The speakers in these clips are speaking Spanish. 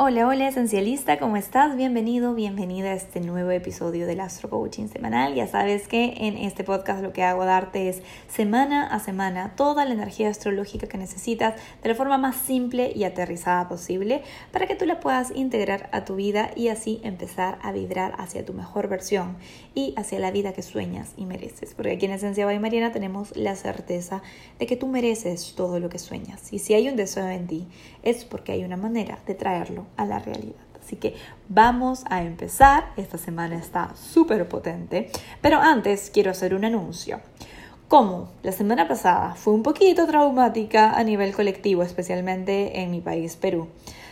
Hola, hola esencialista, ¿cómo estás? Bienvenido, bienvenida a este nuevo episodio del Astro Coaching Semanal. Ya sabes que en este podcast lo que hago darte es semana a semana toda la energía astrológica que necesitas de la forma más simple y aterrizada posible para que tú la puedas integrar a tu vida y así empezar a vibrar hacia tu mejor versión y hacia la vida que sueñas y mereces. Porque aquí en Esencia by Mariana tenemos la certeza de que tú mereces todo lo que sueñas. Y si hay un deseo en ti, es porque hay una manera de traerlo a la realidad. Así que vamos a empezar. Esta semana está súper potente. Pero antes quiero hacer un anuncio. Como la semana pasada fue un poquito traumática a nivel colectivo, especialmente en mi país, Perú.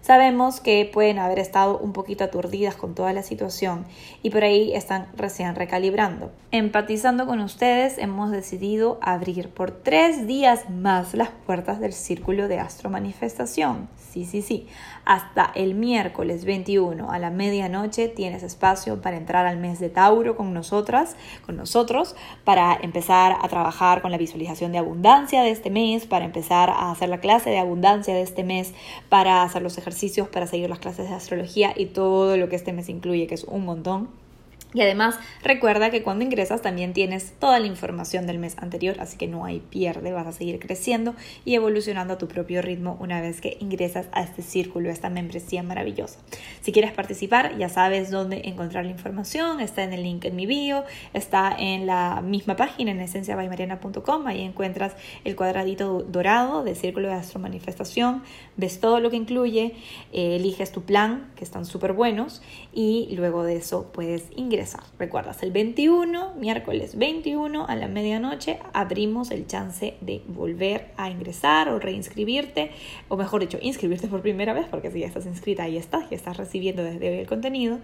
Sabemos que pueden haber estado un poquito aturdidas con toda la situación y por ahí están recién recalibrando. Empatizando con ustedes, hemos decidido abrir por tres días más las puertas del círculo de astro manifestación. Sí, sí, sí. Hasta el miércoles 21 a la medianoche tienes espacio para entrar al mes de Tauro con nosotras, con nosotros, para empezar a trabajar con la visualización de abundancia de este mes, para empezar a hacer la clase de abundancia de este mes, para hacer los ejercicios, para seguir las clases de astrología y todo lo que este mes incluye, que es un montón. Y además recuerda que cuando ingresas también tienes toda la información del mes anterior, así que no hay pierde, vas a seguir creciendo y evolucionando a tu propio ritmo una vez que ingresas a este círculo, a esta membresía maravillosa. Si quieres participar, ya sabes dónde encontrar la información, está en el link en mi bio, está en la misma página en esenciabaymariana.com, ahí encuentras el cuadradito dorado de círculo de astro manifestación, ves todo lo que incluye, eh, eliges tu plan, que están súper buenos, y luego de eso puedes ingresar Recuerdas, el 21, miércoles 21 a la medianoche, abrimos el chance de volver a ingresar o reinscribirte, o mejor dicho, inscribirte por primera vez, porque si ya estás inscrita, ahí estás, ya estás recibiendo desde hoy el contenido,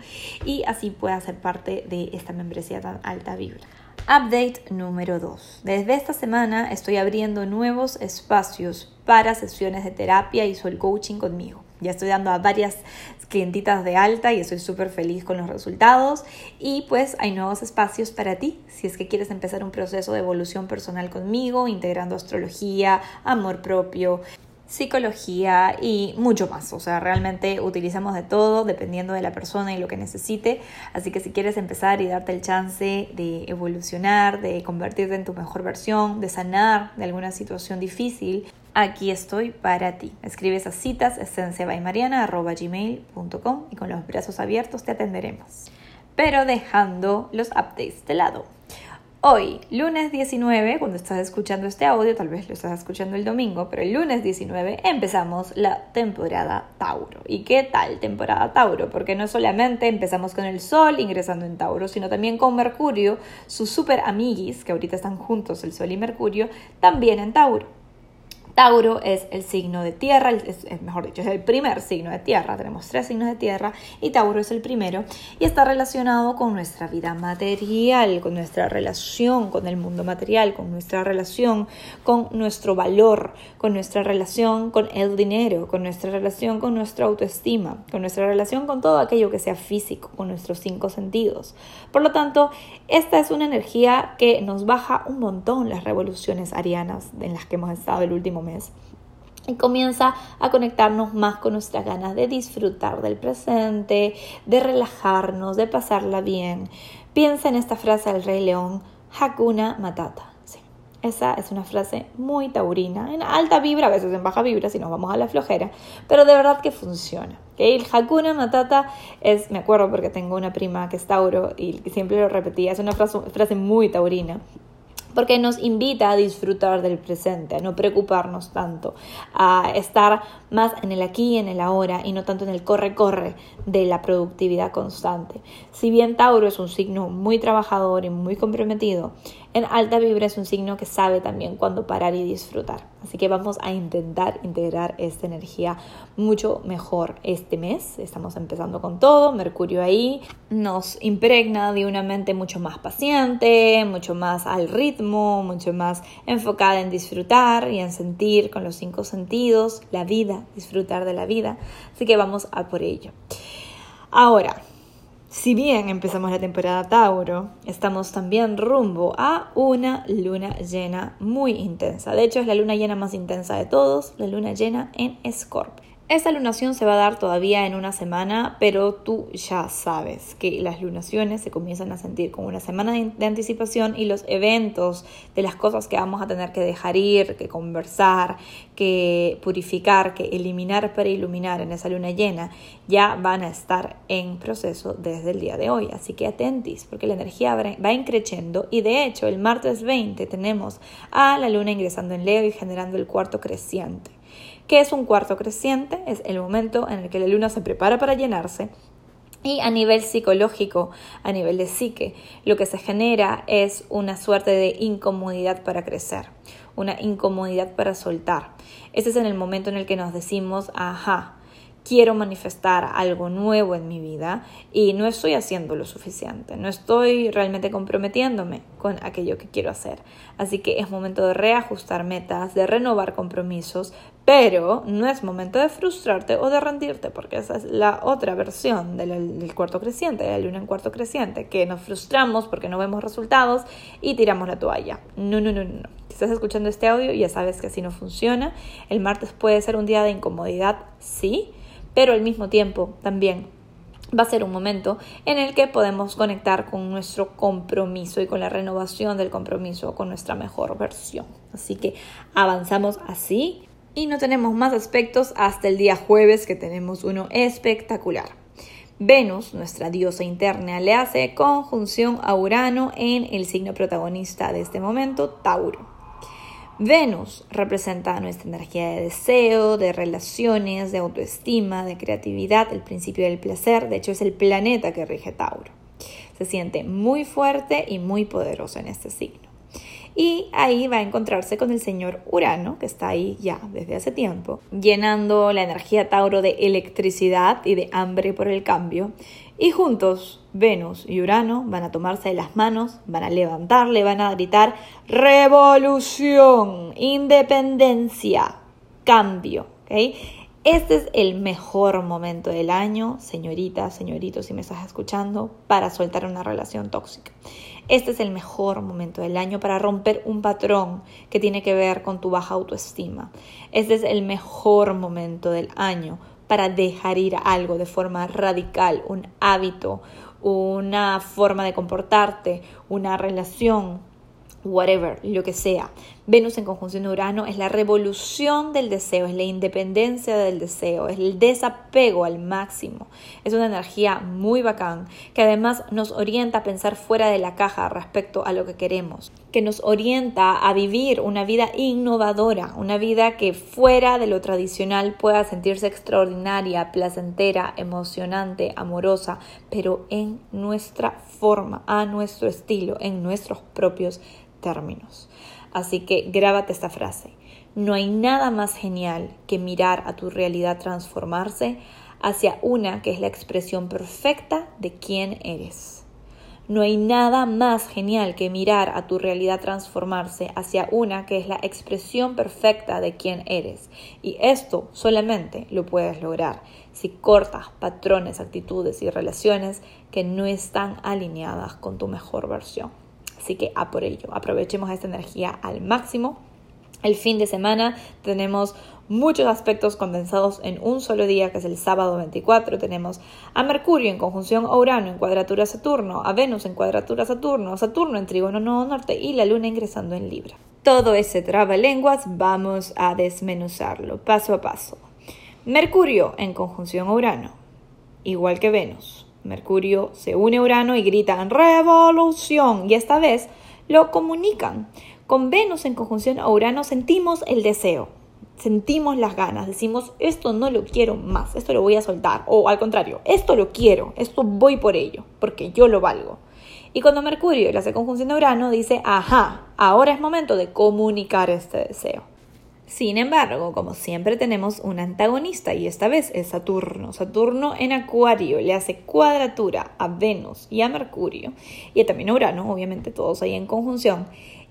y así puedas ser parte de esta membresía tan alta vibra. Update número 2. Desde esta semana estoy abriendo nuevos espacios para sesiones de terapia y soul coaching conmigo. Ya estoy dando a varias clientitas de alta y estoy súper feliz con los resultados. Y pues hay nuevos espacios para ti. Si es que quieres empezar un proceso de evolución personal conmigo, integrando astrología, amor propio, psicología y mucho más. O sea, realmente utilizamos de todo dependiendo de la persona y lo que necesite. Así que si quieres empezar y darte el chance de evolucionar, de convertirte en tu mejor versión, de sanar de alguna situación difícil, aquí estoy para ti. Escribes a citas esenciabaymariana.gmail.com y con los brazos abiertos te atenderemos. Pero dejando los updates de lado. Hoy, lunes 19, cuando estás escuchando este audio, tal vez lo estás escuchando el domingo, pero el lunes 19 empezamos la temporada Tauro. ¿Y qué tal temporada Tauro? Porque no solamente empezamos con el Sol ingresando en Tauro, sino también con Mercurio, sus super amiguis, que ahorita están juntos el Sol y Mercurio, también en Tauro. Tauro es el signo de tierra, es, mejor dicho, es el primer signo de tierra. Tenemos tres signos de tierra y Tauro es el primero y está relacionado con nuestra vida material, con nuestra relación con el mundo material, con nuestra relación con nuestro valor, con nuestra relación con el dinero, con nuestra relación con nuestra autoestima, con nuestra relación con todo aquello que sea físico, con nuestros cinco sentidos. Por lo tanto, esta es una energía que nos baja un montón las revoluciones arianas en las que hemos estado el último mes. Y comienza a conectarnos más con nuestras ganas de disfrutar del presente, de relajarnos, de pasarla bien. Piensa en esta frase del Rey León, Hakuna Matata. Esa es una frase muy taurina, en alta vibra, a veces en baja vibra si nos vamos a la flojera, pero de verdad que funciona. El Hakuna Matata es, me acuerdo porque tengo una prima que es Tauro y siempre lo repetía, es una frase muy taurina porque nos invita a disfrutar del presente, a no preocuparnos tanto, a estar más en el aquí y en el ahora y no tanto en el corre-corre de la productividad constante. Si bien Tauro es un signo muy trabajador y muy comprometido, en alta vibra es un signo que sabe también cuándo parar y disfrutar. Así que vamos a intentar integrar esta energía mucho mejor este mes. Estamos empezando con todo, Mercurio ahí nos impregna de una mente mucho más paciente, mucho más al ritmo, mucho más enfocada en disfrutar y en sentir con los cinco sentidos la vida, disfrutar de la vida. Así que vamos a por ello. Ahora, si bien empezamos la temporada Tauro, estamos también rumbo a una luna llena muy intensa. De hecho, es la luna llena más intensa de todos, la luna llena en Scorpio. Esta lunación se va a dar todavía en una semana, pero tú ya sabes que las lunaciones se comienzan a sentir con una semana de, anticipación y los eventos de las cosas que vamos a tener que dejar ir, que conversar, que purificar, que eliminar para iluminar en esa luna llena, ya van a estar en proceso desde el día de hoy. Así que atentis, porque la energía va increciendo y de hecho el martes 20 tenemos a la luna ingresando en Leo y generando el cuarto creciente. ¿Qué es un cuarto creciente? Es el momento en el que la luna se prepara para llenarse y a nivel psicológico, a nivel de psique, lo que se genera es una suerte de incomodidad para crecer, una incomodidad para soltar. Ese es en el momento en el que nos decimos, ajá, quiero manifestar algo nuevo en mi vida y no estoy haciendo lo suficiente, no estoy realmente comprometiéndome con aquello que quiero hacer. Así que es momento de reajustar metas, de renovar compromisos, pero no es momento de frustrarte o de rendirte, porque esa es la otra versión del, cuarto creciente, de la luna en cuarto creciente, que nos frustramos porque no vemos resultados y tiramos la toalla. No, no, no, no. Si estás escuchando este audio, ya sabes que así no funciona. El martes puede ser un día de incomodidad, sí, pero al mismo tiempo también va a ser un momento en el que podemos conectar con nuestro compromiso y con la renovación del compromiso con nuestra mejor versión. Así que avanzamos así y no tenemos más aspectos hasta el día jueves que tenemos uno espectacular. Venus, nuestra diosa interna, le hace conjunción a Urano en el signo protagonista de este momento, Tauro. Venus representa nuestra energía de deseo, de relaciones, de autoestima, de creatividad, el principio del placer. De hecho, es el planeta que rige Tauro. Se siente muy fuerte y muy poderoso en este signo. Y ahí va a encontrarse con el señor Urano, que está ahí ya desde hace tiempo, llenando la energía Tauro de electricidad y de hambre por el cambio. Y juntos, Venus y Urano van a tomarse de las manos, van a levantarle, van a gritar revolución, independencia, cambio. Este es el mejor momento del año, señorita, señorito, si me estás escuchando, para soltar una relación tóxica. Este es el mejor momento del año para romper un patrón que tiene que ver con tu baja autoestima. Este es el mejor momento del año para dejar ir algo de forma radical, un hábito, una forma de comportarte, una relación, whatever, lo que sea. Venus en conjunción Urano es la revolución del deseo, es la independencia del deseo, es el desapego al máximo. Es una energía muy bacán que además nos orienta a pensar fuera de la caja respecto a lo que queremos, que nos orienta a vivir una vida innovadora, una vida que fuera de lo tradicional pueda sentirse extraordinaria, placentera, emocionante, amorosa, pero en nuestra forma, a nuestro estilo, en nuestros propios términos. Así que grábate esta frase. No hay nada más genial que mirar a tu realidad transformarse hacia una que es la expresión perfecta de quién eres. No hay nada más genial que mirar a tu realidad transformarse hacia una que es la expresión perfecta de quién eres. Y esto solamente lo puedes lograr si cortas patrones, actitudes y relaciones que no están alineadas con tu mejor versión. Así que a por ello, aprovechemos esta energía al máximo. El fin de semana tenemos muchos aspectos condensados en un solo día, que es el sábado 24. Tenemos a Mercurio en conjunción a Urano en cuadratura Saturno, a Venus en cuadratura Saturno, a Saturno en trígono nodo norte y la Luna ingresando en Libra. Todo ese trabalenguas vamos a desmenuzarlo paso a paso. Mercurio en conjunción a Urano, igual que Venus. Mercurio se une a Urano y gritan revolución y esta vez lo comunican. Con Venus en conjunción a Urano sentimos el deseo, sentimos las ganas, decimos esto no lo quiero más, esto lo voy a soltar o al contrario, esto lo quiero, esto voy por ello, porque yo lo valgo. Y cuando Mercurio le hace conjunción a Urano dice, ajá, ahora es momento de comunicar este deseo. Sin embargo, como siempre tenemos un antagonista y esta vez es Saturno. Saturno en Acuario le hace cuadratura a Venus y a Mercurio y también a Urano, obviamente todos ahí en conjunción,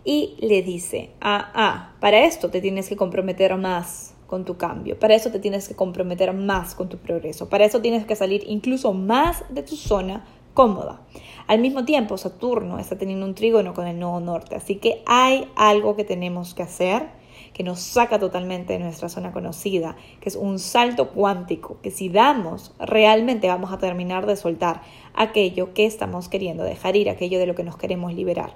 y le dice, ah, ah, para esto te tienes que comprometer más con tu cambio, para eso te tienes que comprometer más con tu progreso, para eso tienes que salir incluso más de tu zona cómoda. Al mismo tiempo, Saturno está teniendo un trígono con el nodo norte, así que hay algo que tenemos que hacer que nos saca totalmente de nuestra zona conocida, que es un salto cuántico, que si damos, realmente vamos a terminar de soltar aquello que estamos queriendo dejar ir, aquello de lo que nos queremos liberar.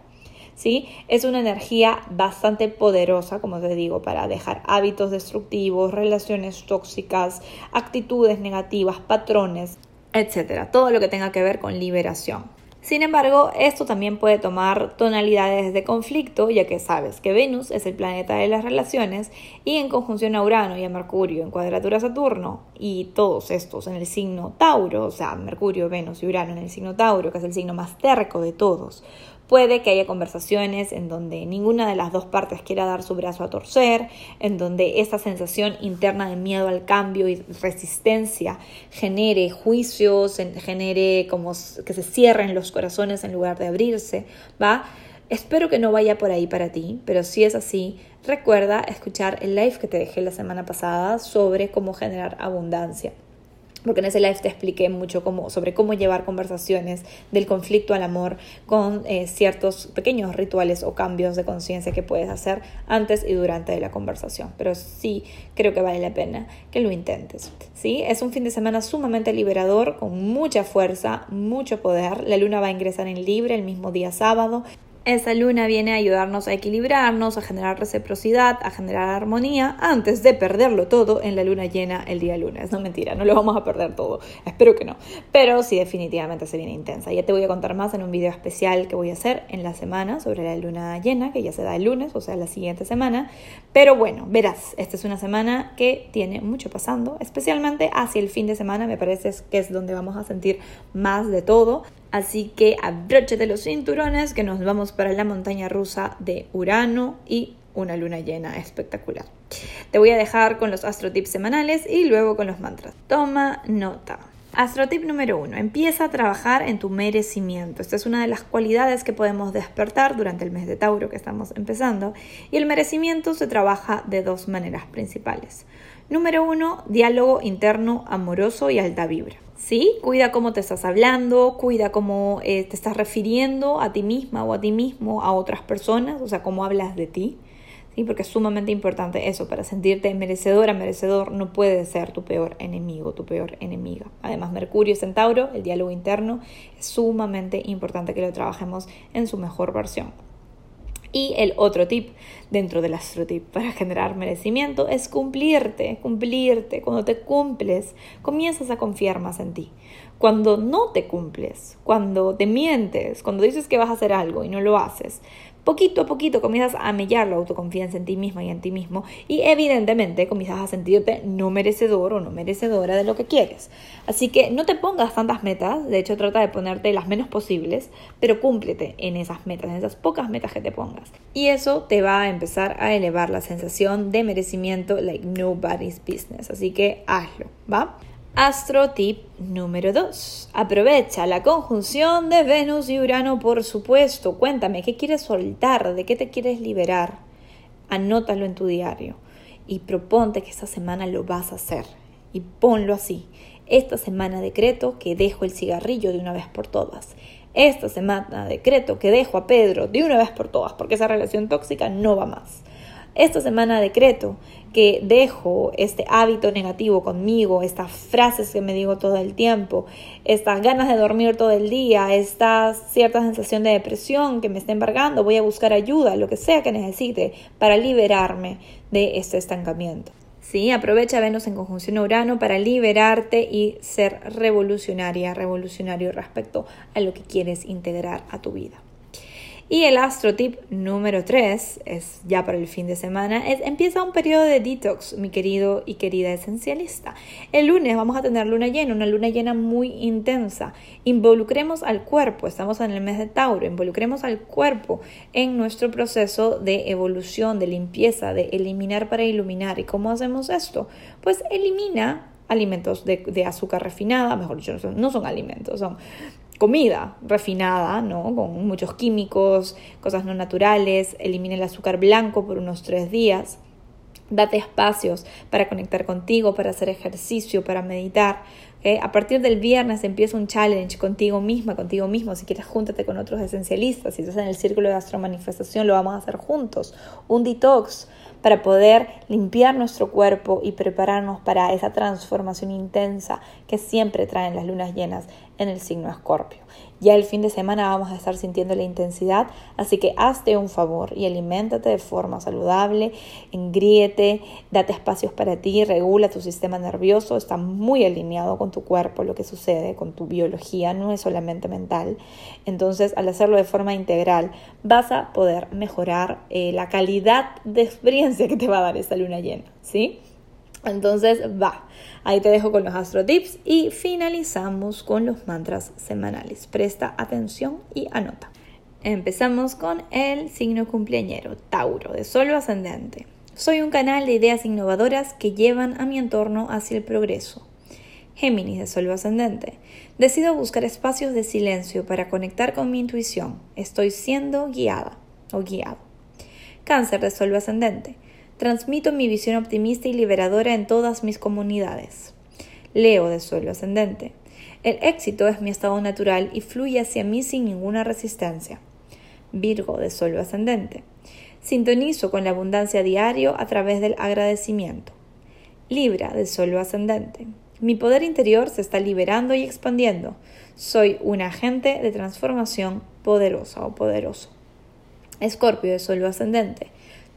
¿Sí? Es una energía bastante poderosa, como te digo, para dejar hábitos destructivos, relaciones tóxicas, actitudes negativas, patrones, etcétera. Todo lo que tenga que ver con liberación. Sin embargo, esto también puede tomar tonalidades de conflicto, ya que sabes que Venus es el planeta de las relaciones y en conjunción a Urano y a Mercurio en cuadratura a Saturno y todos estos en el signo Tauro, o sea, Mercurio, Venus y Urano en el signo Tauro, que es el signo más terco de todos, Puede que haya conversaciones en donde ninguna de las dos partes quiera dar su brazo a torcer, en donde esa sensación interna de miedo al cambio y resistencia genere juicios, genere como que se cierren los corazones en lugar de abrirse, ¿va? Espero que no vaya por ahí para ti, pero si es así, recuerda escuchar el live que te dejé la semana pasada sobre cómo generar abundancia porque en ese live te expliqué mucho sobre cómo llevar conversaciones del conflicto al amor con eh, ciertos pequeños rituales o cambios de conciencia que puedes hacer antes y durante la conversación. Pero sí creo que vale la pena que lo intentes. ¿sí? Es un fin de semana sumamente liberador, con mucha fuerza, mucho poder. La luna va a ingresar en libre el mismo día sábado. Esa luna viene a ayudarnos a equilibrarnos, a generar reciprocidad, a generar armonía, antes de perderlo todo en la luna llena el día lunes. No mentira, no lo vamos a perder todo. Espero que no. Pero sí, definitivamente se viene intensa. Ya te voy a contar más en un video especial que voy a hacer en la semana sobre la luna llena, que ya se da el lunes, o sea, la siguiente semana. Pero bueno, verás, esta es una semana que tiene mucho pasando, especialmente hacia el fin de semana, me parece que es donde vamos a sentir más de todo. Así que abróchate los cinturones que nos vamos para la montaña rusa de Urano y una luna llena espectacular. Te voy a dejar con los astrotips semanales y luego con los mantras. Toma nota. Astrotip número uno. Empieza a trabajar en tu merecimiento. Esta es una de las cualidades que podemos despertar durante el mes de Tauro que estamos empezando. Y el merecimiento se trabaja de dos maneras principales. Número uno, diálogo interno amoroso y alta vibra. ¿sí? Cuida cómo te estás hablando, cuida cómo eh, te estás refiriendo a ti misma o a ti mismo, a otras personas, o sea, cómo hablas de ti, ¿sí? Porque es sumamente importante eso, para sentirte merecedora, merecedor, no puede ser tu peor enemigo, tu peor enemiga. Además, Mercurio y Centauro, el diálogo interno, es sumamente importante que lo trabajemos en su mejor versión. Y el otro tip dentro del astrotip para generar merecimiento es cumplirte, cumplirte. Cuando te cumples, comienzas a confiar más en ti. Cuando no te cumples, cuando te mientes, cuando dices que vas a hacer algo y no lo haces, poquito a poquito comienzas a mellar la autoconfianza en ti misma y en ti mismo y evidentemente comienzas a sentirte no merecedor o no merecedora de lo que quieres. Así que no te pongas tantas metas, de hecho trata de ponerte las menos posibles, pero cúmplete en esas metas, en esas pocas metas que te pongas. Y eso te va a empezar a elevar la sensación de merecimiento like nobody's business. Así que hazlo, ¿va? Astro tip número 2. Aprovecha la conjunción de Venus y Urano, por supuesto. Cuéntame, ¿qué quieres soltar? ¿De qué te quieres liberar? Anótalo en tu diario y proponte que esta semana lo vas a hacer. Y ponlo así. Esta semana decreto que dejo el cigarrillo de una vez por todas. Esta semana decreto que dejo a Pedro de una vez por todas, porque esa relación tóxica no va más. Esta semana decreto que dejo este hábito negativo conmigo, estas frases que me digo todo el tiempo, estas ganas de dormir todo el día, esta cierta sensación de depresión que me está embargando, voy a buscar ayuda, lo que sea que necesite para liberarme de este estancamiento. Sí, aprovecha Venus en conjunción a Urano para liberarte y ser revolucionaria, revolucionario respecto a lo que quieres integrar a tu vida. Y el astro tip número 3, es ya para el fin de semana, es empieza un periodo de detox, mi querido y querida esencialista. El lunes vamos a tener luna llena, una luna llena muy intensa. Involucremos al cuerpo, estamos en el mes de Tauro, involucremos al cuerpo en nuestro proceso de evolución, de limpieza, de eliminar para iluminar. ¿Y cómo hacemos esto? Pues elimina alimentos de, azúcar refinada, mejor dicho, no son alimentos, son comida refinada, ¿no? Con muchos químicos, cosas no naturales, elimina el azúcar blanco por unos tres días. Date espacios para conectar contigo, para hacer ejercicio, para meditar. A partir del viernes empieza un challenge contigo misma, contigo mismo. Si quieres, júntate con otros esencialistas. Si estás en el círculo de astromanifestación, lo vamos a hacer juntos. Un detox para poder limpiar nuestro cuerpo y prepararnos para esa transformación intensa que siempre traen las lunas llenas en el signo Escorpio. Ya el fin de semana vamos a estar sintiendo la intensidad, así que hazte un favor y aliméntate de forma saludable, engríete, date espacios para ti, regula tu sistema nervioso, está muy alineado con tu cuerpo lo que sucede, con tu biología, no es solamente mental. Entonces, al hacerlo de forma integral, vas a poder mejorar eh, la calidad de experiencia que te va a dar esta luna llena, ¿sí? Entonces, va. Ahí te dejo con los astro tips y finalizamos con los mantras semanales. Presta atención y anota. Empezamos con el signo cumpleañero, Tauro, de Sol ascendente. Soy un canal de ideas innovadoras que llevan a mi entorno hacia el progreso. Géminis de Sol ascendente. Decido buscar espacios de silencio para conectar con mi intuición. Estoy siendo guiada o guiado. Cáncer de Sol ascendente. Transmito mi visión optimista y liberadora en todas mis comunidades. Leo de suelo ascendente. El éxito es mi estado natural y fluye hacia mí sin ninguna resistencia. Virgo de suelo ascendente. Sintonizo con la abundancia diario a través del agradecimiento. Libra de suelo ascendente. Mi poder interior se está liberando y expandiendo. Soy un agente de transformación poderosa o poderoso. Escorpio de suelo ascendente.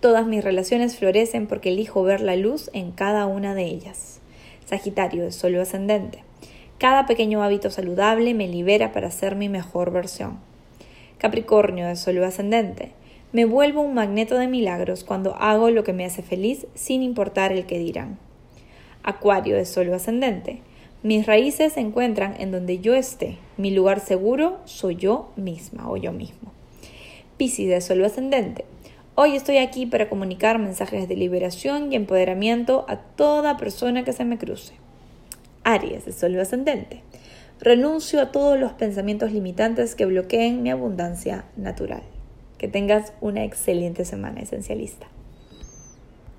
Todas mis relaciones florecen porque elijo ver la luz en cada una de ellas. Sagitario de Sol ascendente. Cada pequeño hábito saludable me libera para ser mi mejor versión. Capricornio de Sol ascendente. Me vuelvo un magneto de milagros cuando hago lo que me hace feliz sin importar el que dirán. Acuario de Sol ascendente. Mis raíces se encuentran en donde yo esté. Mi lugar seguro soy yo misma o yo mismo. Piscis de Sol ascendente. Hoy estoy aquí para comunicar mensajes de liberación y empoderamiento a toda persona que se me cruce. Aries de Sol ascendente. Renuncio a todos los pensamientos limitantes que bloqueen mi abundancia natural. Que tengas una excelente semana esencialista.